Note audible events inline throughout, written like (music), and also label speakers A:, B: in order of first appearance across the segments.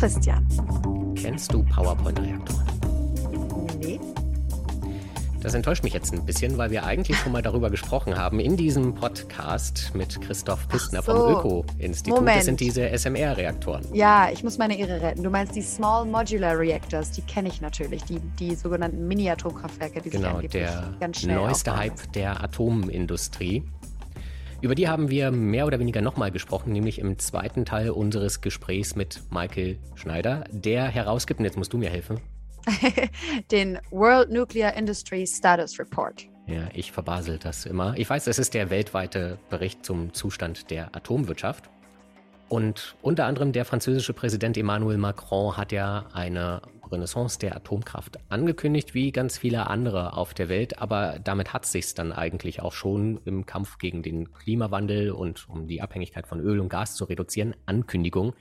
A: Christian.
B: Kennst du PowerPoint-Reaktoren?
A: Nee.
B: Das enttäuscht mich jetzt ein bisschen, weil wir eigentlich schon mal darüber gesprochen haben in diesem Podcast mit Christoph Pistner
A: so.
B: vom Öko-Institut.
A: Moment.
B: Das sind diese SMR-Reaktoren.
A: Ja, ich muss meine Ehre retten. Du meinst die Small Modular Reactors, die kenne ich natürlich. Die, die sogenannten Mini-Atomkraftwerke, die sich
B: Genau,
A: angeblich
B: der
A: ganz schnell
B: neueste
A: aufbauen
B: Hype der Atomindustrie. Über die haben wir mehr oder weniger nochmal gesprochen, nämlich im zweiten Teil unseres Gesprächs mit Michael Schneider, der herausgibt, und jetzt musst du mir helfen. (laughs)
A: Den World Nuclear Industry Status Report.
B: Ja, ich verbasel das immer. Ich weiß, es ist der weltweite Bericht zum Zustand der Atomwirtschaft. Und unter anderem der französische Präsident Emmanuel Macron hat ja eine Renaissance der Atomkraft angekündigt, wie ganz viele andere auf der Welt. Aber damit hat es sich dann eigentlich auch schon im Kampf gegen den Klimawandel und um die Abhängigkeit von Öl und Gas zu reduzieren, Ankündigung.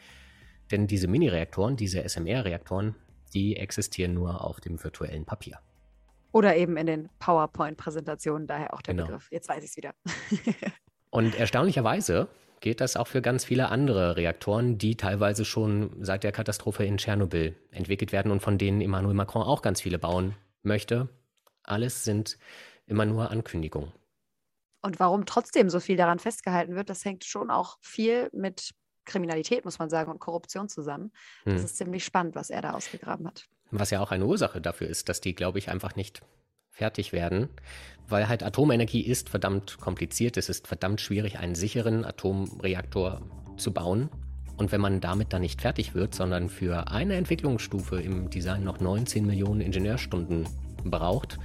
B: Denn diese Mini-Reaktoren, diese SMR-Reaktoren, die existieren nur auf dem virtuellen Papier.
A: Oder eben in den PowerPoint-Präsentationen, daher auch der
B: Genau.
A: Begriff. Jetzt weiß ich es wieder. (laughs)
B: Und erstaunlicherweise geht das auch für ganz viele andere Reaktoren, die teilweise schon seit der Katastrophe in Tschernobyl entwickelt werden und von denen Emmanuel Macron auch ganz viele bauen möchte. Alles sind immer nur Ankündigungen.
A: Und warum trotzdem so viel daran festgehalten wird, das hängt schon auch viel mit Kriminalität, muss man sagen, und Korruption zusammen. Das
B: Hm.
A: ist ziemlich spannend, was er da ausgegraben hat.
B: Was ja auch eine Ursache dafür ist, dass die, glaube ich, einfach nicht fertig werden, weil halt Atomenergie ist verdammt kompliziert. Es ist verdammt schwierig, einen sicheren Atomreaktor zu bauen. Und wenn man damit dann nicht fertig wird, sondern für eine Entwicklungsstufe im Design noch 19 Millionen Ingenieurstunden braucht,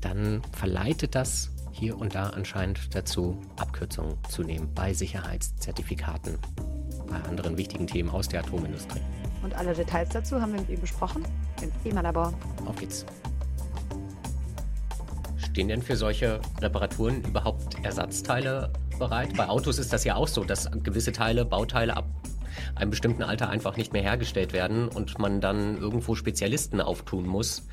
B: dann verleitet das hier und da anscheinend dazu, Abkürzungen zu nehmen bei Sicherheitszertifikaten, bei anderen wichtigen Themen aus der Atomindustrie.
A: Und alle Details dazu haben wir mit ihm besprochen im Klimalabor.
B: Auf geht's. Stehen denn für solche Reparaturen überhaupt Ersatzteile bereit? Bei Autos ist das ja auch so, dass gewisse Teile, Bauteile ab einem bestimmten Alter einfach nicht mehr hergestellt werden und man dann irgendwo Spezialisten auftun muss,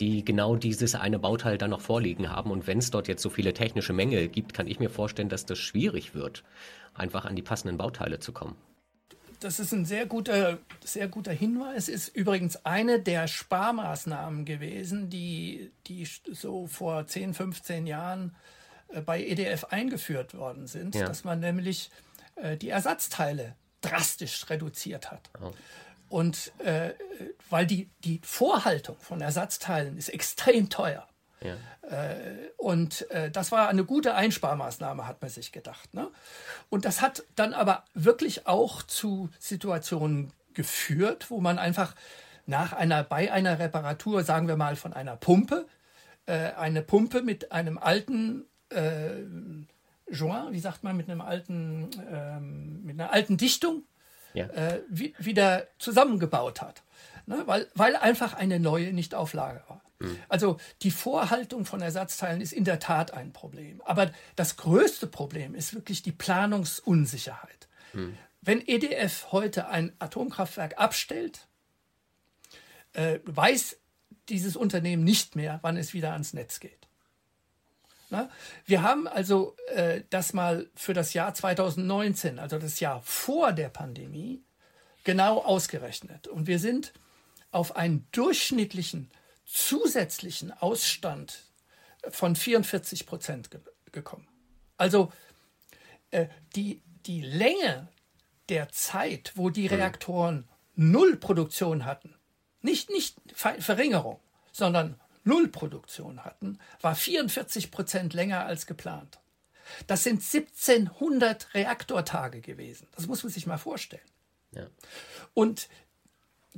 B: die genau dieses eine Bauteil dann noch vorliegen haben. Und wenn es dort jetzt so viele technische Mängel gibt, kann ich mir vorstellen, dass das schwierig wird, einfach an die passenden Bauteile zu kommen.
C: Das ist ein sehr guter, sehr guter Hinweis. Ist übrigens eine der Sparmaßnahmen gewesen, die, die so vor 10, 15 Jahren äh, bei EDF eingeführt worden sind,
B: Ja.
C: dass man nämlich äh, die Ersatzteile drastisch reduziert hat.
B: Oh.
C: Und äh, weil die, die Vorhaltung von Ersatzteilen ist extrem teuer.
B: Ja.
C: Und äh, das war eine gute Einsparmaßnahme, hat man sich gedacht. Ne? Und das hat dann aber wirklich auch zu Situationen geführt, wo man einfach nach einer, bei einer Reparatur, sagen wir mal von einer Pumpe, äh, eine Pumpe mit einem alten äh, Joint, wie sagt man, mit einem alten, ähm, mit einer alten Dichtung
B: Ja.
C: äh, wi- wieder zusammengebaut hat. Ne? Weil, weil einfach eine neue nicht auf Lager war. Also die Vorhaltung von Ersatzteilen ist in der Tat ein Problem. Aber das größte Problem ist wirklich die Planungsunsicherheit. Wenn EDF heute ein Atomkraftwerk abstellt, äh, weiß dieses Unternehmen nicht mehr, wann es wieder ans Netz geht. Na, wir haben also äh, das mal für das Jahr 2019, also das Jahr vor der Pandemie, genau ausgerechnet. Und wir sind auf einen durchschnittlichen zusätzlichen Ausstand von 44 Prozent ge gekommen. Also äh, die, die Länge der Zeit, wo die Reaktoren null Produktion hatten, nicht, nicht Ver Verringerung, sondern null Produktion hatten, war 44 Prozent länger als geplant. Das sind 1700 Reaktortage gewesen. Das muss man sich mal vorstellen.
B: Ja.
C: Und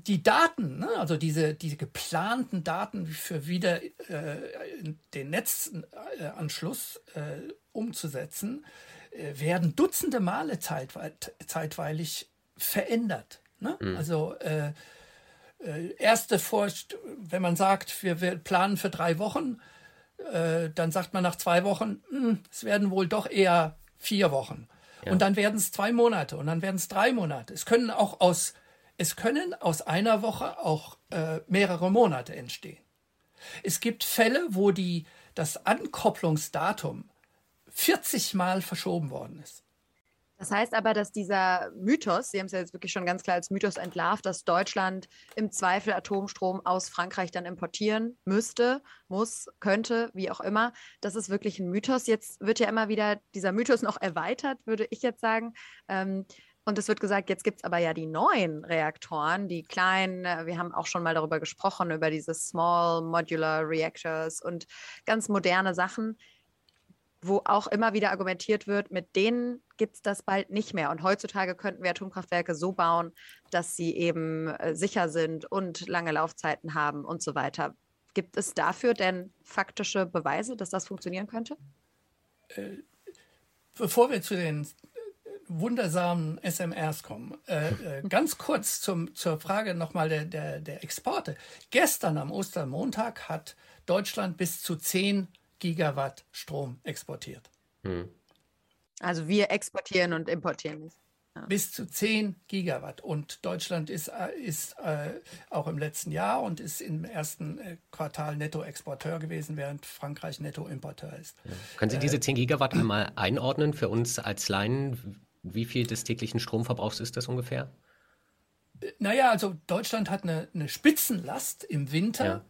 C: die Daten, ne, also diese, diese geplanten Daten für wieder äh, den Netzanschluss äh, umzusetzen, äh, werden dutzende Male zeitwei zeitweilig verändert. Ne? Also äh, äh, erste Vorst wenn man sagt, wir, wir planen für drei Wochen, äh, dann sagt man nach zwei Wochen, "Hm, es werden wohl doch eher vier Wochen. Und dann werden es zwei Monate und dann werden es drei Monate. Es können auch aus, es können aus einer Woche auch äh, mehrere Monate entstehen. Es gibt Fälle, wo die, das Ankopplungsdatum 40 Mal verschoben worden ist.
A: Das heißt aber, dass dieser Mythos, Sie haben es ja jetzt wirklich schon ganz klar als Mythos entlarvt, dass Deutschland im Zweifel Atomstrom aus Frankreich dann importieren müsste, muss, könnte, wie auch immer. Das ist wirklich ein Mythos. Jetzt wird ja immer wieder dieser Mythos noch erweitert, würde ich jetzt sagen. Ähm, und es wird gesagt, jetzt gibt es aber ja die neuen Reaktoren, die kleinen. Äh, wir haben auch schon mal darüber gesprochen, über diese Small Modular Reactors und ganz moderne Sachen wo auch immer wieder argumentiert wird, mit denen gibt es das bald nicht mehr. Und heutzutage könnten wir Atomkraftwerke so bauen, dass sie eben äh, sicher sind und lange Laufzeiten haben und so weiter. Gibt es dafür denn faktische Beweise, dass das funktionieren könnte?
C: Äh, bevor wir zu den wundersamen SMRs kommen. Äh, äh, ganz kurz zum, zur Frage nochmal der, der, der Exporte. Gestern am Ostermontag hat Deutschland bis zu 10 Gigawatt Strom exportiert. Hm.
A: Also wir exportieren und importieren nicht.
C: Ja. Bis zu 10 Gigawatt. Und Deutschland ist, äh, ist äh, auch im letzten Jahr und ist im ersten äh, Quartal Nettoexporteur gewesen, während Frankreich Nettoimporteur ist.
B: Ja. Können Sie diese 10 äh, Gigawatt einmal einordnen für uns als Laien? Wie viel des täglichen Stromverbrauchs ist das ungefähr?
C: Naja, also Deutschland hat eine, eine Spitzenlast im Winter. Ja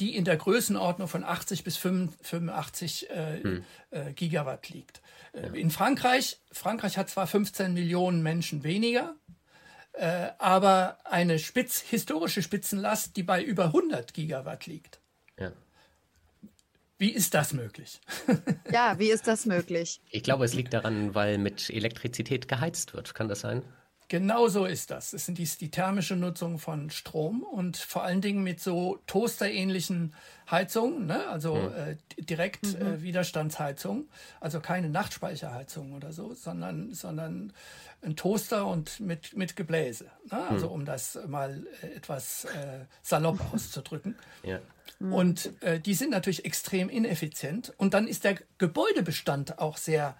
C: die in der Größenordnung von 80 bis 85 äh, hm. äh, Gigawatt liegt. Äh, ja. In Frankreich, Frankreich hat zwar 15 Millionen Menschen weniger, äh, aber eine Spitz, historische Spitzenlast, die bei über 100 Gigawatt liegt. Ja. Wie ist das möglich? (laughs)
A: ja, wie ist das möglich?
B: Ich glaube, es liegt daran, weil mit Elektrizität geheizt wird. Kann das sein?
C: Genau so ist das. Es sind die, die thermische Nutzung von Strom und vor allen Dingen mit so toasterähnlichen Heizungen, ne? also mhm. äh, direkt mhm. äh, Widerstandsheizung, also keine Nachtspeicherheizung oder so, sondern, sondern ein Toaster und mit, mit Gebläse. Ne? Also mhm. um das mal äh, etwas äh, salopp (laughs) auszudrücken. Ja. Und äh, die sind natürlich extrem ineffizient. Und dann ist der Gebäudebestand auch sehr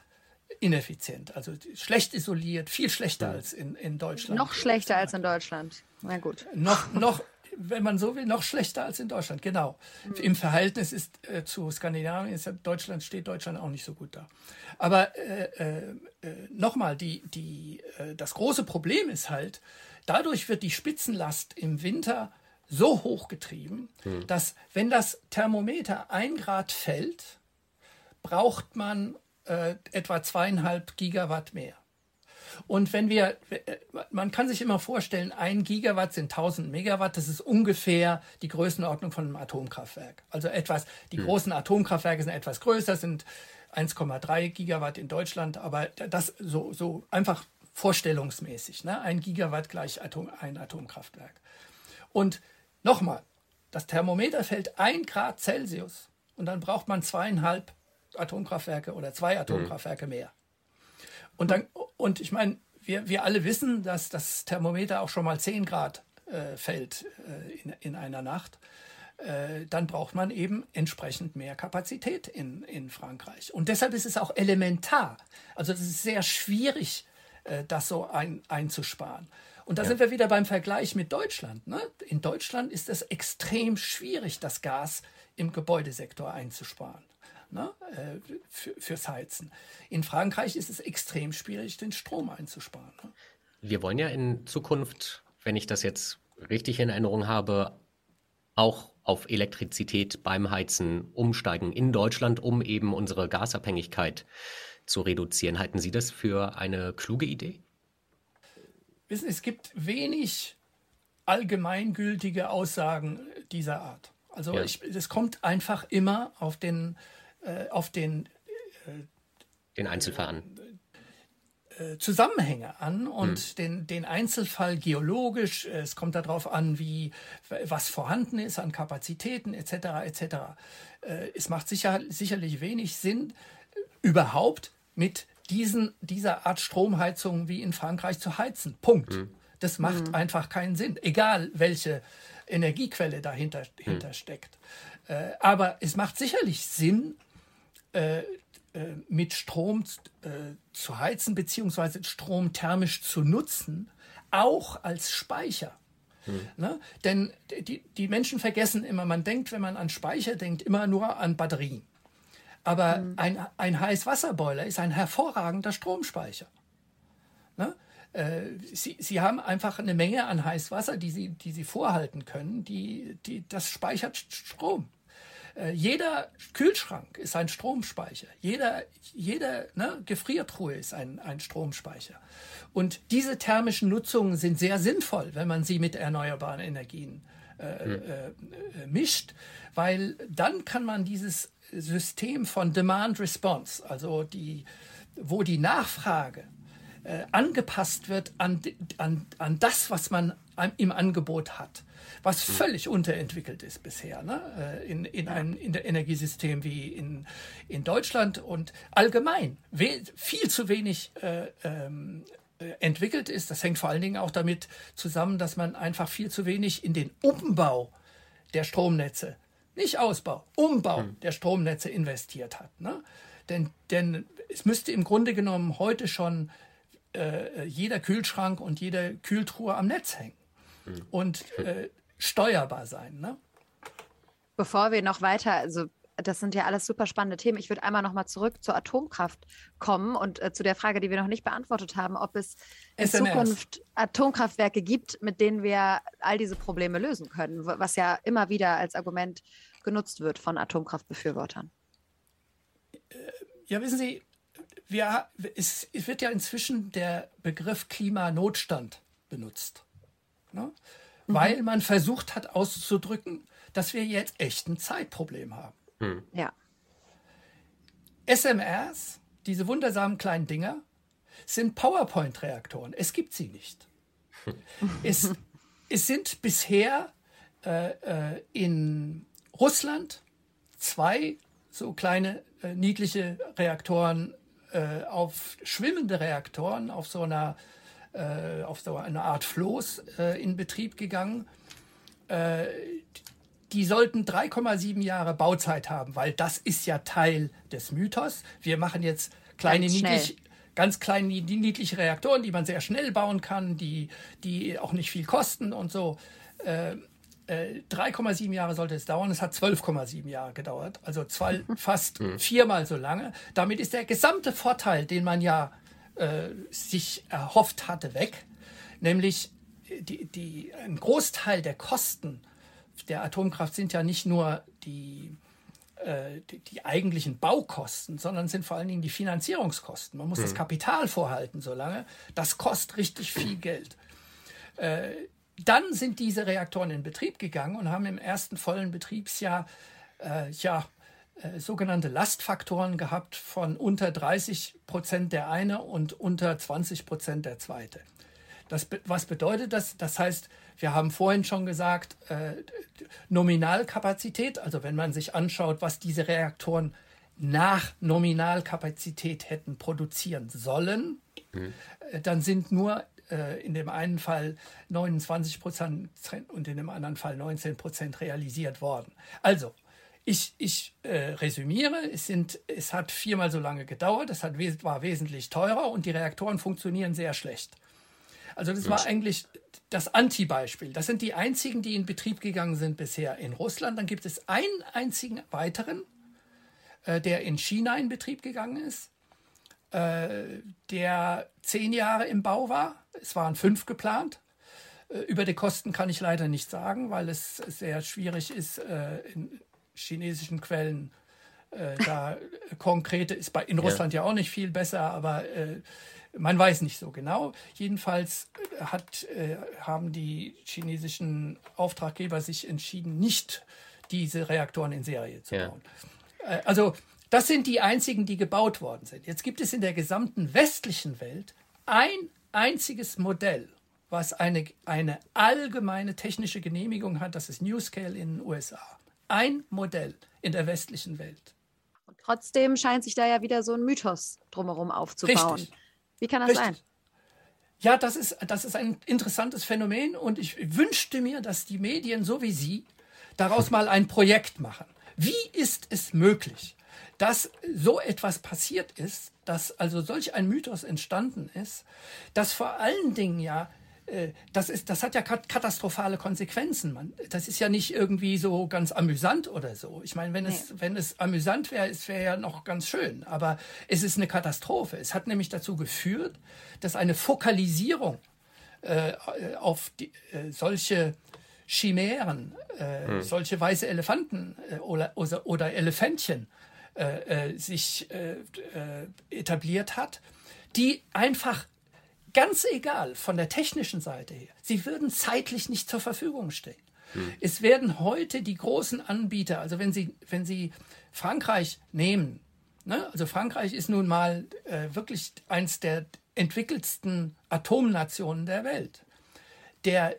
C: ineffizient, also schlecht isoliert, viel schlechter ja. als in, in Deutschland.
A: Noch schlechter als in Deutschland. Na gut.
C: Noch, (laughs) noch, wenn man so will, noch schlechter als in Deutschland, genau. Mhm. Im Verhältnis ist äh, zu Skandinavien ist Deutschland steht Deutschland auch nicht so gut da. Aber äh, äh, äh, nochmal, die, die, äh, das große Problem ist halt, dadurch wird die Spitzenlast im Winter so hoch getrieben, mhm. dass wenn das Thermometer ein Grad fällt, braucht man äh, etwa zweieinhalb Gigawatt mehr. Und wenn wir, äh, man kann sich immer vorstellen, ein Gigawatt sind 1000 Megawatt, das ist ungefähr die Größenordnung von einem Atomkraftwerk. Also etwas, die hm. großen Atomkraftwerke sind etwas größer, sind 1,3 Gigawatt in Deutschland, aber das so, so einfach vorstellungsmäßig. Ne? Ein Gigawatt gleich Atom, ein Atomkraftwerk. Und nochmal, das Thermometer fällt ein Grad Celsius und dann braucht man zweieinhalb Atomkraftwerke oder zwei Atomkraftwerke mhm. mehr. Und, dann, und ich meine, wir, wir alle wissen, dass das Thermometer auch schon mal 10 Grad äh, fällt äh, in, in einer Nacht. Äh, dann braucht man eben entsprechend mehr Kapazität in, in Frankreich. Und deshalb ist es auch elementar. Also es ist sehr schwierig, äh, das so ein, einzusparen. Und da ja. sind wir wieder beim Vergleich mit Deutschland. Ne? In Deutschland ist es extrem schwierig, das Gas im Gebäudesektor einzusparen ne, äh, für, fürs Heizen. In Frankreich ist es extrem schwierig, den Strom einzusparen. Ne?
B: Wir wollen ja in Zukunft, wenn ich das jetzt richtig in Erinnerung habe, auch auf Elektrizität beim Heizen umsteigen in Deutschland, um eben unsere Gasabhängigkeit zu reduzieren. Halten Sie das für eine kluge Idee?
C: Wissen, es gibt wenig allgemeingültige Aussagen dieser Art. Also es kommt einfach immer auf den äh, auf den,
B: äh, den Einzelfall an.
C: Äh, Zusammenhänge an und hm. den, den Einzelfall geologisch. Es kommt darauf an, wie was vorhanden ist an Kapazitäten etc. etc. Es macht sicher, sicherlich wenig Sinn, überhaupt mit diesen, dieser Art Stromheizung wie in Frankreich zu heizen. Punkt. Hm. Das macht hm. einfach keinen Sinn, egal welche Energiequelle dahinter, dahinter hm. steckt. Aber es macht sicherlich Sinn, äh, äh, mit Strom äh, zu heizen beziehungsweise Strom thermisch zu nutzen, auch als Speicher. Hm. Ne? Denn die, die Menschen vergessen immer, man denkt, wenn man an Speicher denkt, immer nur an Batterien. Aber hm. ein, ein Heißwasserboiler ist ein hervorragender Stromspeicher. Ne? Äh, sie, sie haben einfach eine Menge an Heißwasser, die sie, die sie vorhalten können, die, die, das speichert Strom. Äh, jeder Kühlschrank ist ein Stromspeicher. Jeder, jede ne, Gefriertruhe ist ein, ein Stromspeicher. Und diese thermischen Nutzungen sind sehr sinnvoll, wenn man sie mit erneuerbaren Energien äh, hm. äh, mischt, weil dann kann man dieses System von Demand Response, also die, wo die Nachfrage äh, angepasst wird an, an, an das, was man im Angebot hat was hm. völlig unterentwickelt ist bisher ne? Äh, in, in einem in der Energiesystem wie in, in Deutschland und allgemein viel zu wenig äh, ähm, äh, entwickelt ist. Das hängt vor allen Dingen auch damit zusammen, dass man einfach viel zu wenig in den Umbau der Stromnetze, nicht Ausbau, Umbau hm. der Stromnetze investiert hat. Ne? Denn, denn es müsste im Grunde genommen heute schon äh, jeder Kühlschrank und jede Kühltruhe am Netz hängen. Hm. Und äh, steuerbar sein. Ne?
A: Bevor wir noch weiter, also das sind ja alles super spannende Themen. Ich würde einmal noch mal zurück zur Atomkraft kommen und äh, zu der Frage, die wir noch nicht beantwortet haben, ob es in SMRs. Zukunft Atomkraftwerke gibt, mit denen wir all diese Probleme lösen können, was ja immer wieder als Argument genutzt wird von Atomkraftbefürwortern.
C: Ja, wissen Sie, wir, es, es wird ja inzwischen der Begriff Klimanotstand benutzt. Ne? mhm. weil man versucht hat auszudrücken, dass wir jetzt echt ein Zeitproblem haben.
A: Mhm. Ja.
C: SMRs, diese wundersamen kleinen Dinger, sind PowerPoint-Reaktoren. Es gibt sie nicht. (laughs) es, es sind bisher äh, äh, in Russland zwei so kleine äh, niedliche Reaktoren äh, auf schwimmende Reaktoren auf so einer äh, auf so eine Art Floß äh, in Betrieb gegangen. Äh, die sollten 3,7 Jahre Bauzeit haben, weil das ist ja Teil des Mythos. Wir machen jetzt kleine ganz niedlich, ganz kleine niedliche Reaktoren, die man sehr schnell bauen kann, die, die auch nicht viel kosten und so. Äh, 3,7 äh, Jahre sollte es dauern. Es hat 12,7 Jahre gedauert, also zwei, fast hm. viermal so lange. Damit ist der gesamte Vorteil, den man ja äh, sich erhofft hatte, weg. Nämlich die, die, ein Großteil der Kosten der Atomkraft sind ja nicht nur die, äh, die, die, eigentlichen Baukosten, sondern sind vor allen Dingen die Finanzierungskosten. Man muss hm. das Kapital vorhalten so lange. Das kostet richtig viel (clears throat) Geld. Äh, dann sind diese Reaktoren in Betrieb gegangen und haben im ersten vollen Betriebsjahr äh, ja, äh, sogenannte Lastfaktoren gehabt von unter 30 Prozent der eine und unter 20 Prozent der zweite. Das, was bedeutet das? Das heißt, wir haben vorhin schon gesagt, äh, Nominalkapazität, also wenn man sich anschaut, was diese Reaktoren nach Nominalkapazität hätten produzieren sollen, mhm. äh, dann sind nur in dem einen Fall 29 Prozent und in dem anderen Fall 19 Prozent realisiert worden. Also ich, ich äh, resümiere, es, sind, es hat viermal so lange gedauert, es hat, war wesentlich teurer und die Reaktoren funktionieren sehr schlecht. Also das war eigentlich das Anti-Beispiel. Das sind die einzigen, die in Betrieb gegangen sind bisher in Russland. Dann gibt es einen einzigen weiteren, äh, der in China in Betrieb gegangen ist, äh, der zehn Jahre im Bau war. Es waren fünf geplant. Äh, über die Kosten kann ich leider nicht sagen, weil es sehr schwierig ist, äh, in, chinesischen Quellen da (laughs) konkrete ist bei in Russland ja, ja auch nicht viel besser, aber man weiß nicht so genau. Jedenfalls hat, haben die chinesischen Auftraggeber sich entschieden, nicht diese Reaktoren in Serie zu bauen. Ja. Also das sind die einzigen, die gebaut worden sind. Jetzt gibt es in der gesamten westlichen Welt ein einziges Modell, was eine, eine allgemeine technische Genehmigung hat. Das ist NewScale in den USA ein Modell in der westlichen Welt.
A: Und trotzdem scheint sich da ja wieder so ein Mythos drumherum aufzubauen. Richtig. Wie kann das Richtig. sein?
C: Ja, das ist, das ist ein interessantes Phänomen und ich wünschte mir, dass die Medien so wie Sie daraus (laughs) mal ein Projekt machen. Wie ist es möglich, dass so etwas passiert ist, dass also solch ein Mythos entstanden ist, dass vor allen Dingen ja äh, das, ist, das hat ja katastrophale Konsequenzen. Man, das ist ja nicht irgendwie so ganz amüsant oder so. Ich meine, wenn, nee. es, wenn es amüsant wäre, es wäre ja noch ganz schön. Aber es ist eine Katastrophe. Es hat nämlich dazu geführt, dass eine Fokalisierung äh, auf die, äh, solche Chimären, äh, hm. solche weiße Elefanten äh, oder, oder Elefantchen äh, sich etabliert hat, die einfach ganz egal von der technischen Seite her, sie würden zeitlich nicht zur Verfügung stehen. Hm. Es werden heute die großen Anbieter, also wenn Sie, wenn Sie Frankreich nehmen, ne, also Frankreich ist nun mal äh, wirklich eins der entwickeltsten Atomnationen der Welt. Der,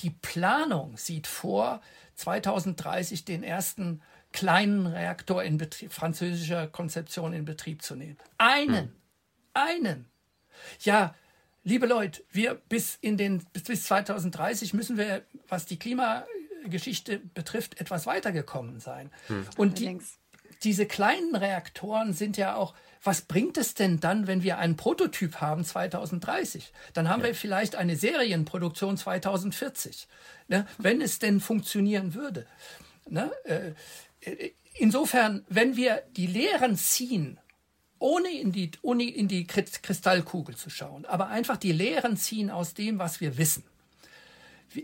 C: die Planung sieht vor, 2030 den ersten kleinen Reaktor in Betrieb, französischer Konzeption in Betrieb zu nehmen. Einen, hm. einen. Ja, liebe Leute, wir bis in den bis 2030 müssen wir, was die Klimageschichte betrifft, etwas weitergekommen sein. Hm. Und die, diese kleinen Reaktoren sind ja auch was bringt es denn dann, wenn wir einen Prototyp haben 2030? Dann haben ja. wir vielleicht eine Serienproduktion 2040, ne? wenn es denn funktionieren würde. Ne? Insofern, wenn wir die Lehren ziehen ohne in die, ohne in die Kristallkugel zu schauen, aber einfach die Lehren ziehen aus dem, was wir wissen.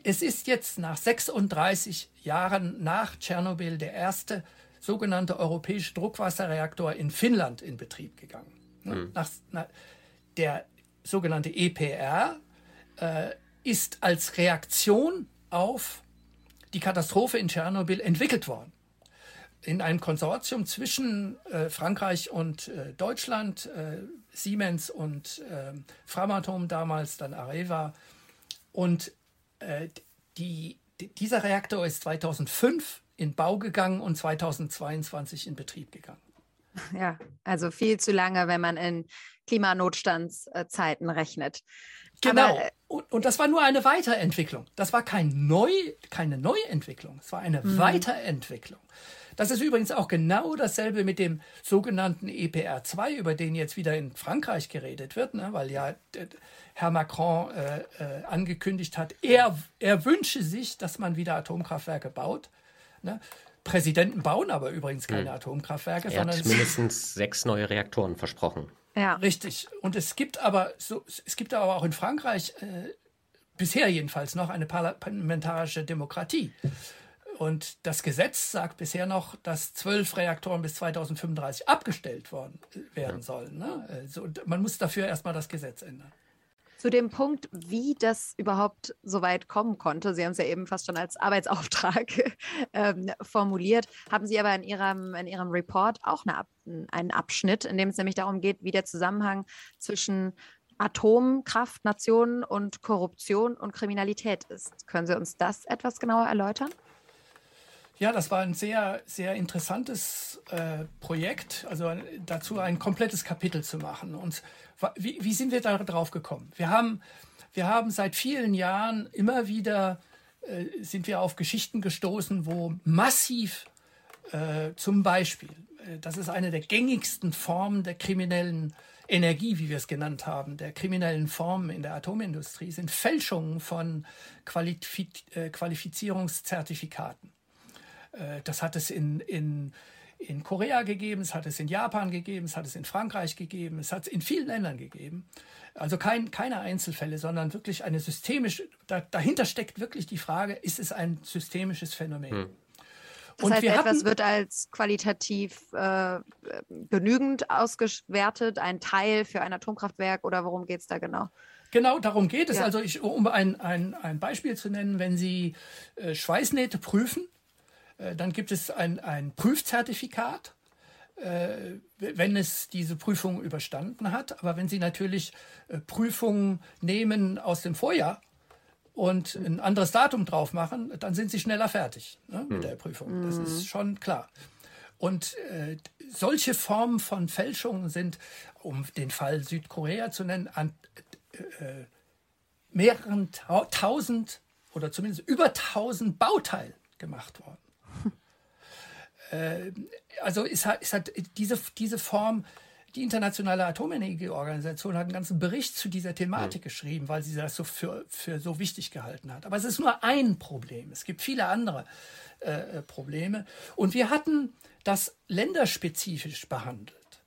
C: Es ist jetzt nach 36 Jahren nach Tschernobyl der erste sogenannte europäische Druckwasserreaktor in Finnland in Betrieb gegangen. Mhm. Nach, na, der sogenannte EPR äh, ist als Reaktion auf die Katastrophe in Tschernobyl entwickelt worden in einem Konsortium zwischen äh, Frankreich und äh, Deutschland, äh, Siemens und ähm, Framatome damals, dann Areva. Und äh, die, die, dieser Reaktor ist 2005 in Bau gegangen und 2022 in Betrieb gegangen. (laughs)
A: Ja, also viel zu lange, wenn man in Klimanotstandszeiten rechnet.
C: Genau. Aber, äh, und, und, das war nur eine Weiterentwicklung. Das war kein Neu, keine Neuentwicklung, es war eine mhm. Weiterentwicklung. Das ist übrigens auch genau dasselbe mit dem sogenannten EPR2, über den jetzt wieder in Frankreich geredet wird, ne, weil ja Herr Macron äh, äh, angekündigt hat, er, er wünsche sich, dass man wieder Atomkraftwerke baut. Ne. Präsidenten bauen aber übrigens keine hm. Atomkraftwerke.
B: Er hat mindestens sechs neue Reaktoren versprochen.
C: Ja. Richtig. Und es gibt aber so, es gibt aber auch in Frankreich äh, bisher jedenfalls noch eine parlamentarische Demokratie. Und das Gesetz sagt bisher noch, dass zwölf Reaktoren bis 2035 abgestellt worden äh, werden sollen. Ne? Also man muss dafür erstmal das Gesetz ändern.
A: Zu dem Punkt, wie das überhaupt so weit kommen konnte, Sie haben es ja eben fast schon als Arbeitsauftrag (laughs) ähm, formuliert, haben Sie aber in Ihrem, in Ihrem Report auch eine, einen Abschnitt, in dem es nämlich darum geht, wie der Zusammenhang zwischen Atomkraftnationen und Korruption und Kriminalität ist. Können Sie uns das etwas genauer erläutern?
C: Ja, das war ein sehr, sehr interessantes äh, Projekt, also dazu ein komplettes Kapitel zu machen. Und wie, wie sind wir darauf gekommen? Wir haben, wir haben seit vielen Jahren immer wieder äh, sind wir auf Geschichten gestoßen, wo massiv äh, zum Beispiel, äh, das ist eine der gängigsten Formen der kriminellen Energie, wie wir es genannt haben, der kriminellen Formen in der Atomindustrie, sind Fälschungen von Qualifiz äh, Qualifizierungszertifikaten. Äh, das hat es in, in, in Korea gegeben, es hat es in Japan gegeben, es hat es in Frankreich gegeben, es hat es in vielen Ländern gegeben. Also kein, keine Einzelfälle, sondern wirklich eine systemische, da, dahinter steckt wirklich die Frage, ist es ein systemisches Phänomen? Hm.
A: Das und heißt, etwas hatten, wird als qualitativ äh, genügend ausgewertet, ein Teil für ein Atomkraftwerk oder worum geht es da genau?
C: Genau, darum geht es. Ja. Also ich, um ein, ein, ein Beispiel zu nennen, wenn Sie äh, Schweißnähte prüfen, dann gibt es ein, ein Prüfzertifikat, äh, wenn es diese Prüfung überstanden hat. Aber wenn Sie natürlich äh, Prüfungen nehmen aus dem Vorjahr und ein anderes Datum drauf machen, dann sind Sie schneller fertig ne, mit hm. der Prüfung. Das ist schon klar. Und äh, solche Formen von Fälschungen sind, um den Fall Südkorea zu nennen, an äh, mehreren tausend oder zumindest über tausend Bauteilen gemacht worden. Äh, also ist, ist halt diese, diese Form die Internationale Atomenergieorganisation hat einen ganzen Bericht zu dieser Thematik mhm. geschrieben, weil sie das so für, für so wichtig gehalten hat. Aber es ist nur ein Problem. Es gibt viele andere äh, äh Probleme. Und wir hatten das länderspezifisch behandelt.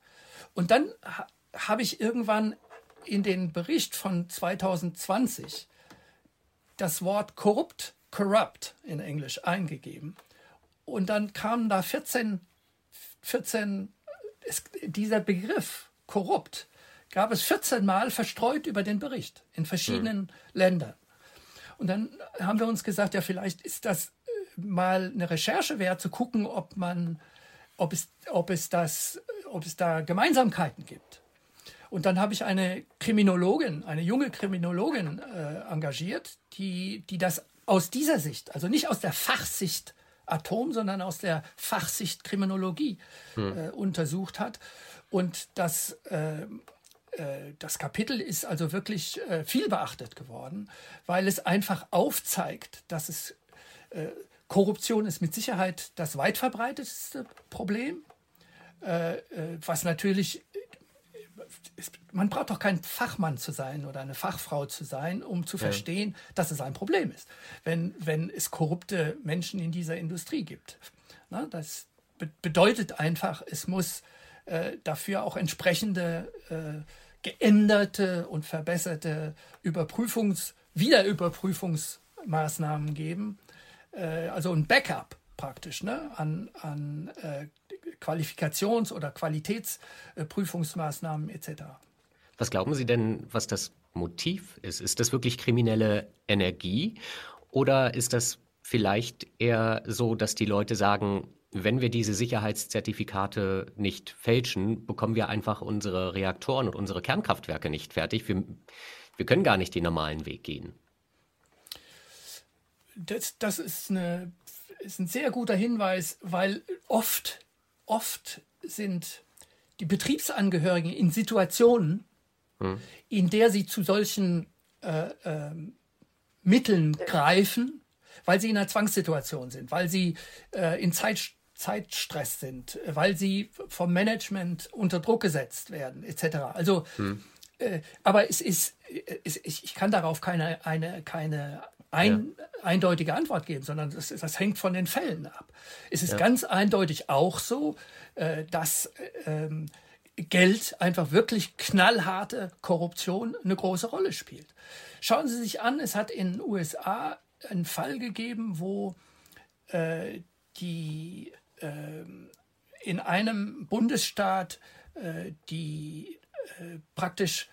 C: Und dann ha habe ich irgendwann in den Bericht von 2020 das Wort korrupt, corrupt in Englisch eingegeben. Und dann kamen da 14, 14 es, dieser Begriff korrupt gab es 14 Mal verstreut über den Bericht in verschiedenen mhm. Ländern. Und dann haben wir uns gesagt, ja, vielleicht ist das äh, mal eine Recherche wert, zu gucken, ob man, ob es, ob es das, ob es da Gemeinsamkeiten gibt. Und dann habe ich eine Kriminologin, eine junge Kriminologin äh, engagiert, die, die das aus dieser Sicht, also nicht aus der Fachsicht Atom, sondern aus der Fachsicht Kriminologie hm. äh, untersucht hat. Und das, äh, äh, das Kapitel ist also wirklich äh, viel beachtet geworden, weil es einfach aufzeigt, dass es äh, Korruption ist mit Sicherheit das weit verbreitetste Problem, äh, was natürlich man braucht doch kein Fachmann zu sein oder eine Fachfrau zu sein, um zu verstehen, ja. dass es ein Problem ist, wenn, wenn es korrupte Menschen in dieser Industrie gibt. Na, das be bedeutet einfach, es muss äh, dafür auch entsprechende äh, geänderte und verbesserte Überprüfungs-, Wiederüberprüfungsmaßnahmen geben, äh, also ein Backup praktisch ne, an, an äh, Qualifikations- oder Qualitätsprüfungsmaßnahmen etc.
B: Was glauben Sie denn, was das Motiv ist? Ist das wirklich kriminelle Energie oder ist das vielleicht eher so, dass die Leute sagen, wenn wir diese Sicherheitszertifikate nicht fälschen, bekommen wir einfach unsere Reaktoren und unsere Kernkraftwerke nicht fertig. Wir, wir können gar nicht den normalen Weg gehen.
C: Das, das ist, eine, ist ein sehr guter Hinweis, weil oft oft sind die Betriebsangehörigen in Situationen, hm. in der sie zu solchen äh, äh, Mitteln greifen, weil sie in einer Zwangssituation sind, weil sie äh, in Zeit, Zeitstress sind, weil sie vom Management unter Druck gesetzt werden, etc. Also, hm. Äh, aber es ist, es, ich kann darauf keine, eine, keine ein, ja. eindeutige Antwort geben, sondern das, das, hängt von den Fällen ab. Es ist ja. ganz eindeutig auch so, äh, dass ähm, Geld einfach wirklich knallharte Korruption eine große Rolle spielt. Schauen Sie sich an, es hat in den USA einen Fall gegeben, wo äh, die äh, in einem Bundesstaat äh, die äh, praktisch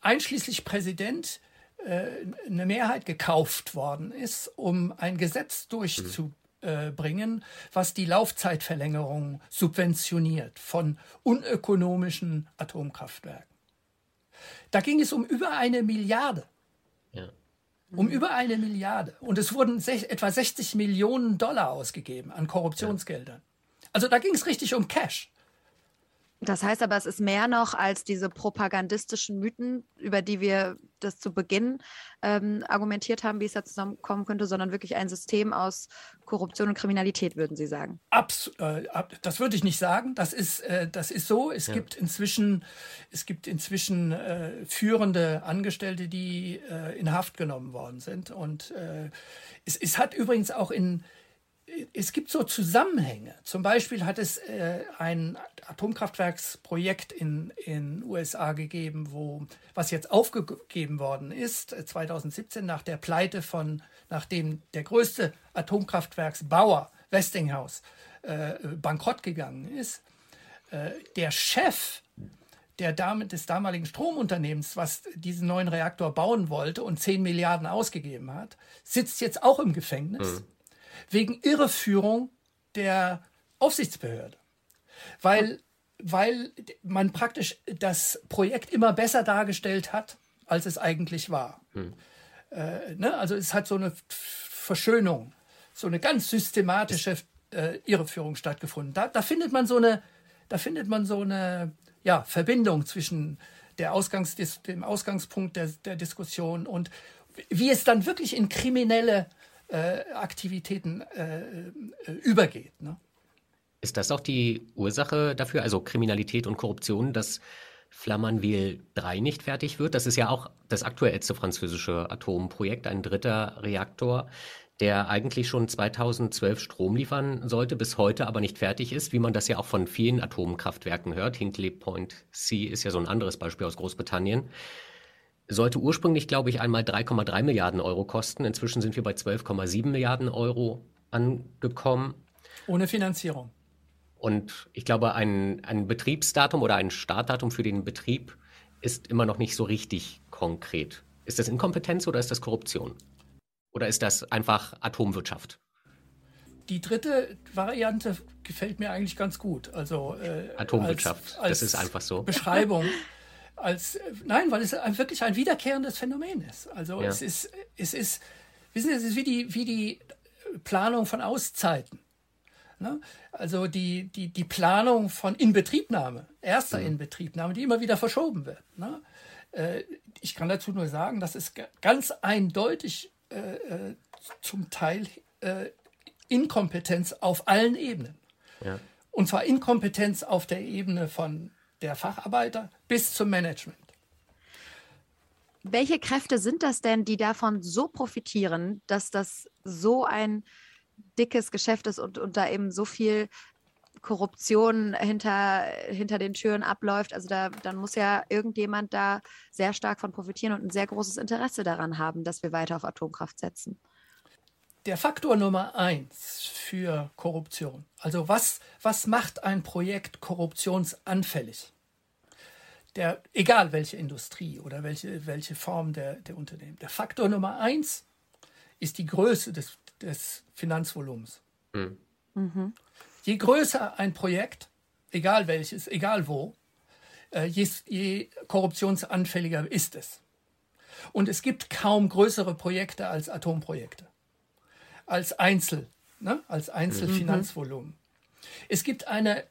C: einschließlich Präsident eine Mehrheit gekauft worden ist, um ein Gesetz durchzubringen, was die Laufzeitverlängerung subventioniert von unökonomischen Atomkraftwerken. Da ging es um über eine Milliarde. Ja. Um über eine Milliarde. Und es wurden etwa 60 Millionen Dollar ausgegeben an Korruptionsgeldern. Also da ging es richtig um Cash.
A: Das heißt aber, es ist mehr noch als diese propagandistischen Mythen, über die wir das zu Beginn ähm, argumentiert haben, wie es da zusammenkommen könnte, sondern wirklich ein System aus Korruption und Kriminalität, würden Sie sagen?
C: Abs äh, das würde ich nicht sagen. Das ist, äh, das ist so. Es ja. gibt inzwischen, es gibt inzwischen äh, führende Angestellte, die äh, in Haft genommen worden sind. Und äh, es, es hat übrigens auch in es gibt so Zusammenhänge. Zum Beispiel hat es äh, ein Atomkraftwerksprojekt in den USA gegeben, wo, was jetzt aufgegeben worden ist, 2017 äh, nach der Pleite von, nachdem der größte Atomkraftwerksbauer Westinghouse äh, bankrott gegangen ist. Äh, der Chef der des damaligen Stromunternehmens, was diesen neuen Reaktor bauen wollte und 10 Milliarden ausgegeben hat, sitzt jetzt auch im Gefängnis. Mhm wegen Irreführung der Aufsichtsbehörde. Weil, weil man praktisch das Projekt immer besser dargestellt hat, als es eigentlich war. Hm. Äh, ne? Also es hat so eine Verschönung, so eine ganz systematische äh, Irreführung stattgefunden. Da, da, findet man so eine, da findet man so eine ja, Verbindung zwischen der Ausgangs, dem Ausgangspunkt der, der Diskussion und wie es dann wirklich in kriminelle äh, Aktivitäten äh, äh, übergeht. Ne?
B: Ist das auch die Ursache dafür, also Kriminalität und Korruption, dass Flamanville 3 nicht fertig wird? Das ist ja auch das aktuellste französische Atomprojekt, ein dritter Reaktor, der eigentlich schon 2012 Strom liefern sollte, bis heute aber nicht fertig ist, wie man das ja auch von vielen Atomkraftwerken hört. Hinkley Point C ist ja so ein anderes Beispiel aus Großbritannien. Sollte ursprünglich, glaube ich, einmal 3,3 Milliarden Euro kosten. Inzwischen sind wir bei 12,7 Milliarden Euro angekommen.
C: Ohne Finanzierung.
B: Und ich glaube, ein, ein Betriebsdatum oder ein Startdatum für den Betrieb ist immer noch nicht so richtig konkret. Ist das Inkompetenz oder ist das Korruption? Oder ist das einfach Atomwirtschaft?
C: Die dritte Variante gefällt mir eigentlich ganz gut. Also
B: äh, Atomwirtschaft, als, als das ist einfach so.
C: Beschreibung. (laughs) als nein, weil es wirklich ein wiederkehrendes Phänomen ist. Also ja. es ist, es ist, wissen Sie, es ist wie die, wie die Planung von Auszeiten. Ne? Also die, die, die Planung von Inbetriebnahme, erster mhm. Inbetriebnahme, die immer wieder verschoben wird. Ne? Äh, ich kann dazu nur sagen, dass es ganz eindeutig äh, äh, zum Teil äh, Inkompetenz auf allen Ebenen. Ja. Und zwar Inkompetenz auf der Ebene von der Facharbeiter bis zum Management.
A: Welche Kräfte sind das denn, die davon so profitieren, dass das so ein dickes Geschäft ist und, und da eben so viel Korruption hinter, hinter den Türen abläuft. Also da, dann muss ja irgendjemand da sehr stark von profitieren und ein sehr großes Interesse daran haben, dass wir weiter auf Atomkraft setzen.
C: Der Faktor Nummer eins für Korruption. Also was, was macht ein Projekt korruptionsanfällig? Der, egal welche Industrie oder welche, welche Form der, der Unternehmen. Der Faktor Nummer eins ist die Größe des, des Finanzvolumens. Mhm. Mhm. Je größer ein Projekt, egal welches, egal wo, äh, je, je korruptionsanfälliger ist es. Und es gibt kaum größere Projekte als Atomprojekte. Als Einzel, ne? als Einzelfinanzvolumen. Mhm. Es gibt eine,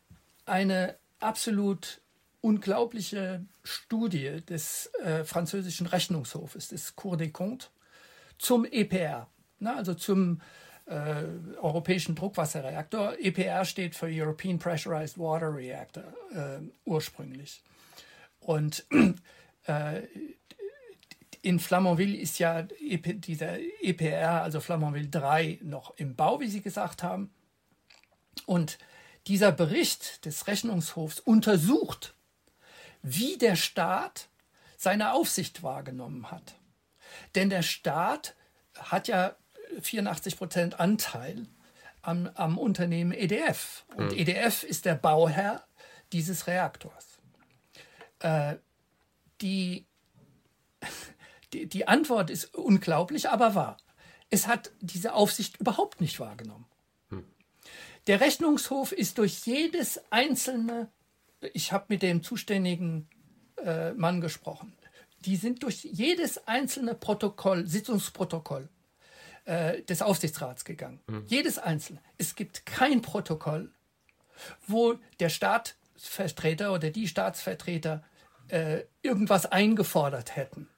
C: eine absolut unglaubliche Studie des äh, französischen Rechnungshofes, des Cour des Comptes, zum EPR, ne? also zum äh, europäischen Druckwasserreaktor. EPR steht für European Pressurized Water Reactor äh, ursprünglich. Und äh, in Flamanville ist ja EP, dieser EPR, also Flamanville 3, noch im Bau, wie Sie gesagt haben. Und dieser Bericht des Rechnungshofs untersucht, wie der Staat seine Aufsicht wahrgenommen hat. Denn der Staat hat ja 84 Prozent Anteil am, am, Unternehmen EDF. Und mhm. EDF ist der Bauherr dieses Reaktors. Äh, die, (laughs) die, die Antwort ist unglaublich, aber wahr. Es hat diese Aufsicht überhaupt nicht wahrgenommen. Mhm. Der Rechnungshof ist durch jedes einzelne, ich habe mit dem zuständigen äh, Mann gesprochen, die sind durch jedes einzelne Protokoll, Sitzungsprotokoll äh, des Aufsichtsrats gegangen. Mhm. Jedes einzelne. Es gibt kein Protokoll, wo der Staatsvertreter oder die Staatsvertreter äh, irgendwas eingefordert hätten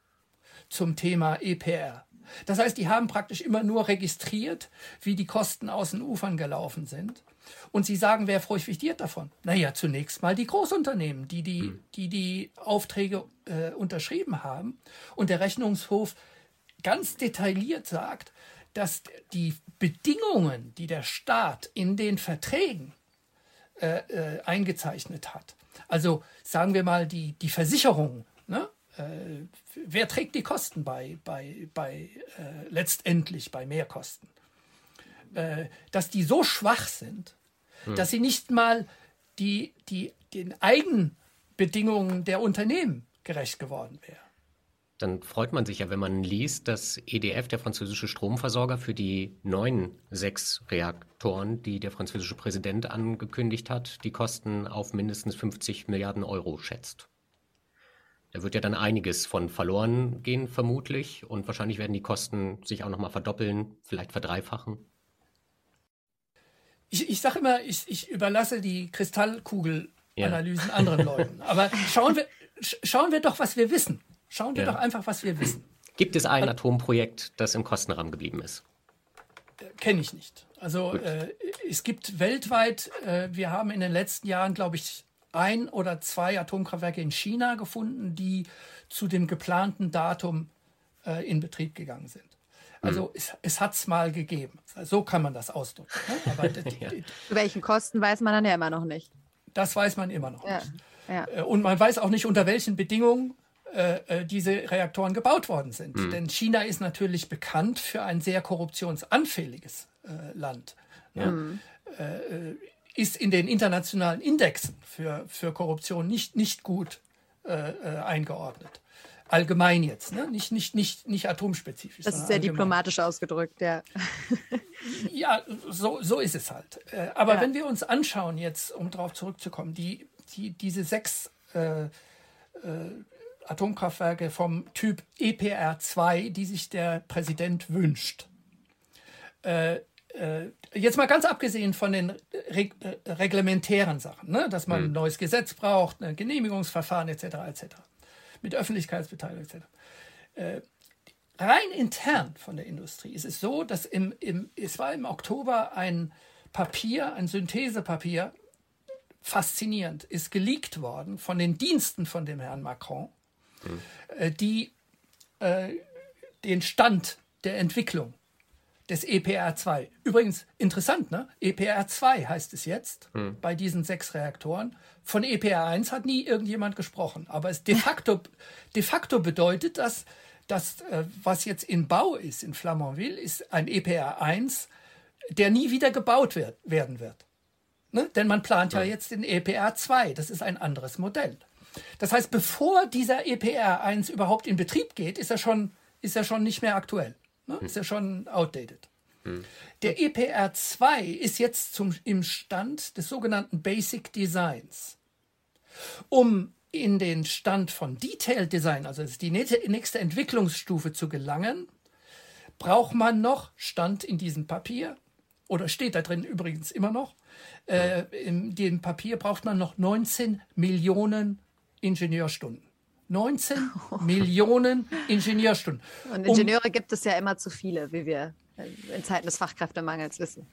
C: zum Thema EPR. Das heißt, die haben praktisch immer nur registriert, wie die Kosten aus den Ufern gelaufen sind. Und sie sagen, wer profitiert davon? Naja, zunächst mal die Großunternehmen, die die, hm. die, die Aufträge äh, unterschrieben haben. Und der Rechnungshof ganz detailliert sagt, dass die Bedingungen, die der Staat in den Verträgen äh, äh, eingezeichnet hat, also sagen wir mal die, die Versicherung, ne? Äh, wer trägt die Kosten bei, bei, bei äh, letztendlich bei Mehrkosten, äh, dass die so schwach sind, hm. dass sie nicht mal die, die, den Eigenbedingungen der Unternehmen gerecht geworden wären
B: dann freut man sich ja, wenn man liest, dass EDF, der französische Stromversorger, für die neuen sechs Reaktoren, die der französische Präsident angekündigt hat, die Kosten auf mindestens 50 Milliarden Euro schätzt. Da wird ja dann einiges von verloren gehen, vermutlich. Und wahrscheinlich werden die Kosten sich auch nochmal verdoppeln, vielleicht verdreifachen.
C: Ich, ich sage immer, ich, ich, überlasse die Kristallkugelanalysen ja. anderen (laughs) Leuten. Aber schauen wir, schauen wir doch, was wir wissen. Schauen wir ja. doch einfach, was wir wissen.
B: Gibt es ein Atomprojekt, das im Kostenrahmen geblieben ist?
C: Kenne ich nicht. Also äh, es gibt weltweit, äh, wir haben in den letzten Jahren, glaube ich, ein oder zwei Atomkraftwerke in China gefunden, die zu dem geplanten Datum äh, in Betrieb gegangen sind. Also mhm. es, es hat es mal gegeben. So kann man das ausdrücken. Ne? Aber (laughs)
A: ja. Zu welchen Kosten weiß man dann ja immer noch nicht.
C: Das weiß man immer noch ja. nicht. Ja. Äh, und man weiß auch nicht, unter welchen Bedingungen äh, äh, diese Reaktoren gebaut worden sind. Mhm. Denn China ist natürlich bekannt für ein sehr korruptionsanfälliges äh, Land. Ja. Mhm. Äh, ist in den internationalen Indexen für, für Korruption nicht, nicht gut eingeordnet allgemein jetzt, ne? nicht, nicht, nicht, nicht atomspezifisch.
A: Das ist sehr allgemein. diplomatisch ausgedrückt, ja. (laughs)
C: ja, so, so ist es halt. Äh, aber ja. wenn wir uns anschauen, jetzt, um darauf zurückzukommen, die, die, diese sechs äh, äh, Atomkraftwerke vom Typ EPR2, die sich der Präsident wünscht. Äh, jetzt mal ganz abgesehen von den reg äh, reglementären Sachen, ne? dass man mhm. ein neues Gesetz braucht, ein Genehmigungsverfahren etc. etc mit Öffentlichkeitsbeteiligung etc. Äh, rein intern von der Industrie ist es so, dass im, im, es war im Oktober ein Papier, ein Synthesepapier, faszinierend, ist geleakt worden von den Diensten von dem Herrn Macron, mhm. äh, die äh, den Stand der Entwicklung des EPR2. Übrigens interessant, ne? EPR2 heißt es jetzt hm. bei diesen sechs Reaktoren. Von EPR1 hat nie irgendjemand gesprochen. Aber es de facto, (laughs) de facto bedeutet das, dass äh, was jetzt in Bau ist in Flamanville, ist ein EPR1, der nie wieder gebaut wird, werden wird. Ne? Denn man plant ja. ja jetzt den EPR2. Das ist ein anderes Modell. Das heißt, bevor dieser EPR1 überhaupt in Betrieb geht, ist er schon, ist er schon nicht mehr aktuell. Ne? Ist ja schon outdated. Hm. Der EPR2 ist jetzt zum, im Stand des sogenannten Basic Designs. Um in den Stand von Detailed Design, also die nächste Entwicklungsstufe zu gelangen, braucht man noch, stand in diesem Papier, oder steht da drin übrigens immer noch, äh, in dem Papier braucht man noch 19 Millionen Ingenieurstunden. 19 Millionen Ingenieurstunden.
A: Und Ingenieure um, gibt es ja immer zu viele, wie wir in Zeiten des Fachkräftemangels wissen.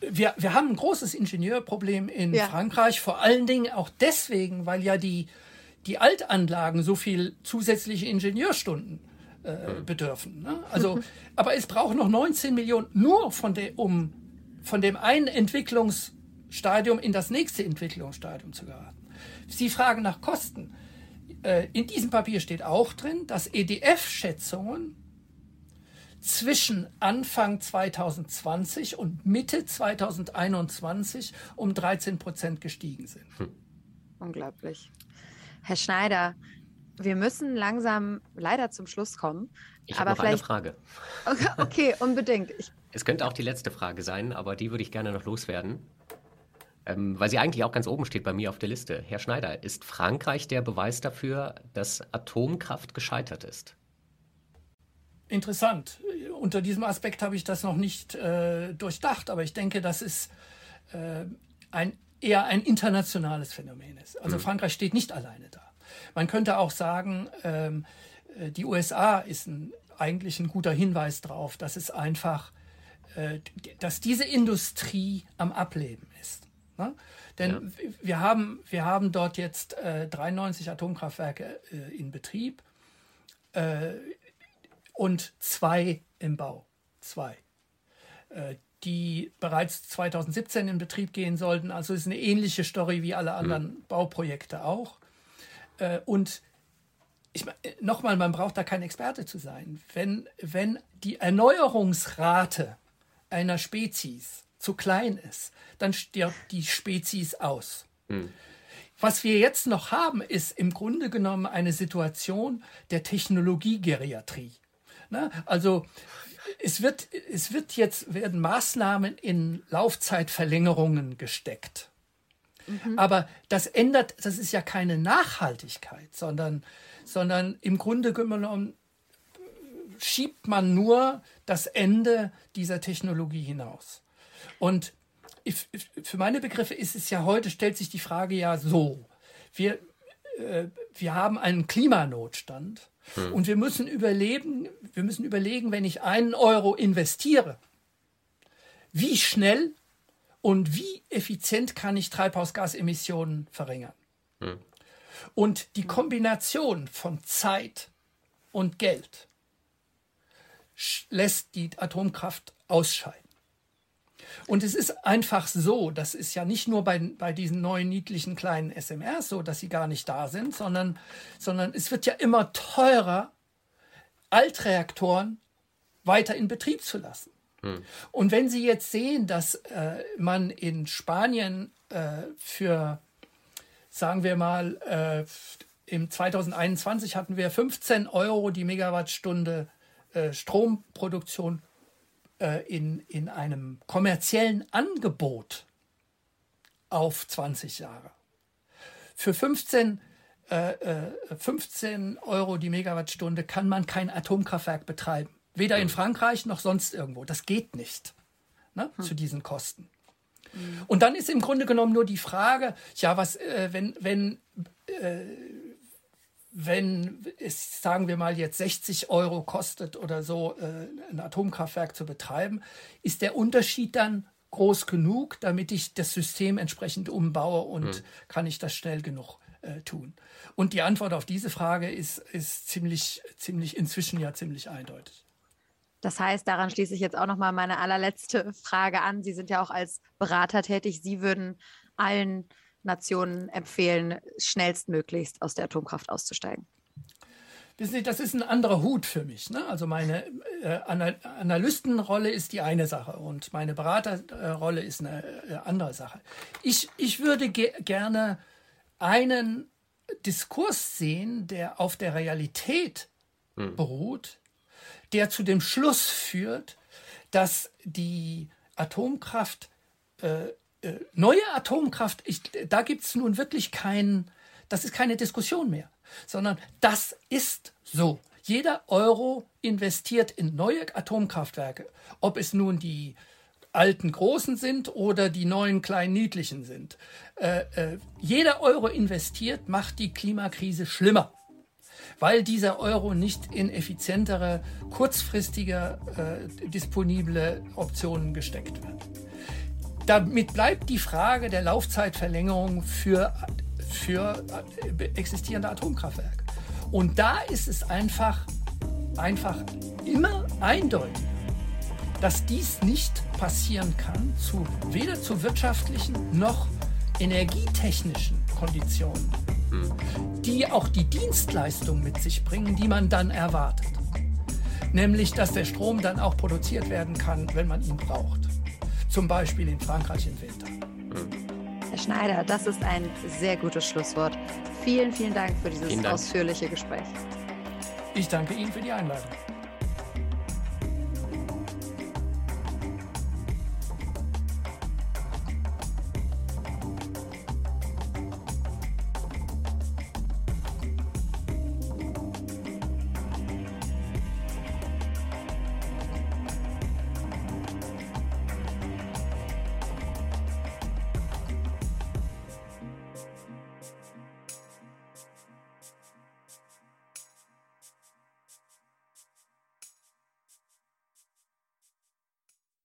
C: Wir, wir haben ein großes Ingenieurproblem in ja. Frankreich, vor allen Dingen auch deswegen, weil ja die, die Altanlagen so viel zusätzliche Ingenieurstunden äh, bedürfen. Ne? Also, (laughs) aber es braucht noch 19 Millionen nur von, der, um von dem einen Entwicklungsstadium in das nächste Entwicklungsstadium zu geraten. Sie fragen nach Kosten. Äh, in diesem Papier steht auch drin, dass EDF-Schätzungen zwischen Anfang 2020 und Mitte 2021 um 13 Prozent gestiegen sind. Hm.
A: Unglaublich. Herr Schneider, wir müssen langsam leider zum Schluss kommen.
B: Ich habe noch eine Frage.
A: Okay, (laughs) okay unbedingt. Ich
B: es könnte auch die letzte Frage sein, aber die würde ich gerne noch loswerden ähm, weil sie eigentlich auch ganz oben steht bei mir auf der Liste. Herr Schneider, ist Frankreich der Beweis dafür, dass Atomkraft gescheitert ist?
C: Interessant. Unter diesem Aspekt habe ich das noch nicht äh, durchdacht, aber ich denke, dass es äh, ein, eher ein internationales Phänomen ist. Also mhm. Frankreich steht nicht alleine da. Man könnte auch sagen, ähm, äh, die USA ist ein, eigentlich ein guter Hinweis darauf, dass es einfach, äh, dass diese Industrie am Ableben. Ne? Denn ja. wir, haben, wir haben dort jetzt äh, 93 Atomkraftwerke äh, in Betrieb äh, und zwei im Bau. Zwei. Äh, die bereits 2017 in Betrieb gehen sollten. Also ist eine ähnliche Story wie alle anderen mhm. Bauprojekte auch. Äh, und ich, nochmal, man braucht da kein Experte zu sein. Wenn, wenn die Erneuerungsrate einer Spezies zu klein ist, dann stirbt die Spezies aus. Hm. Was wir jetzt noch haben, ist im Grunde genommen eine Situation der Technologiegeriatrie. Ne? Also es wird, es wird jetzt werden Maßnahmen in Laufzeitverlängerungen gesteckt. Mhm. Aber das ändert, das ist ja keine Nachhaltigkeit, sondern, sondern im Grunde genommen schiebt man nur das Ende dieser Technologie hinaus. Und ich, für meine Begriffe ist es ja heute, stellt sich die Frage ja so. Wir, äh, wir haben einen Klimanotstand hm. und wir müssen überleben, wir müssen überlegen, wenn ich einen Euro investiere wie schnell und wie effizient kann ich Treibhausgasemissionen verringern. Hm. Und die Kombination von Zeit und Geld lässt die Atomkraft ausscheiden. Und es ist einfach so, das ist ja nicht nur bei, bei diesen neuen niedlichen kleinen SMRs so, dass sie gar nicht da sind, sondern, sondern es wird ja immer teurer, Altreaktoren weiter in Betrieb zu lassen. Hm. Und wenn Sie jetzt sehen, dass äh, man in Spanien äh, für, sagen wir mal, äh, im 2021 hatten wir 15 Euro die Megawattstunde äh, Stromproduktion äh, in, in einem kommerziellen Angebot auf 20 Jahre. Für 15, äh, 15 äh, Euro die Megawattstunde kann man kein Atomkraftwerk betreiben. Weder in Frankreich noch sonst irgendwo. Das geht nicht ne, hm. zu diesen Kosten. Hm. Und dann ist im Grunde genommen nur die Frage, ja, was, äh, wenn, wenn äh, wenn es, sagen wir mal, jetzt 60 Euro kostet oder so, äh, ein Atomkraftwerk zu betreiben, ist der Unterschied dann groß genug, damit ich das System entsprechend umbaue und hm. kann ich das schnell genug äh, tun? Und die Antwort auf diese Frage ist, ist ziemlich, ziemlich, inzwischen ja ziemlich eindeutig.
A: Das heißt, daran schließe ich jetzt auch noch mal meine allerletzte Frage an. Sie sind ja auch als Berater tätig. Sie würden allen Nationen empfehlen, schnellstmöglichst aus der Atomkraft auszusteigen?
C: Wissen Sie, das ist ein anderer Hut für mich. Ne? Also meine äh, Analystenrolle ist die eine Sache und meine Beraterrolle ist eine äh, andere Sache. Ich, ich würde ge gerne einen Diskurs sehen, der auf der Realität hm. beruht, der zu dem Schluss führt, dass die Atomkraft äh, äh, neue Atomkraft, ich, da gibt es nun wirklich kein, das ist keine Diskussion mehr, sondern das ist so. Jeder Euro investiert in neue Atomkraftwerke, ob es nun die alten großen sind oder die neuen kleinen niedlichen sind. Äh, äh, jeder Euro investiert macht die Klimakrise schlimmer, weil dieser Euro nicht in effizientere, kurzfristige, äh, disponible Optionen gesteckt wird. Damit bleibt die Frage der Laufzeitverlängerung für, für existierende Atomkraftwerke. Und da ist es einfach, einfach immer eindeutig, dass dies nicht passieren kann, zu, weder zu wirtschaftlichen noch energietechnischen Konditionen, hm. die auch die Dienstleistung mit sich bringen, die man dann erwartet. Nämlich, dass der Strom dann auch produziert werden kann, wenn man ihn braucht zum Beispiel in Frankreich im Winter.
A: Herr Schneider, das ist ein sehr gutes Schlusswort. Vielen, vielen Dank für dieses Dank. ausführliche Gespräch.
C: Ich danke Ihnen für die Einladung.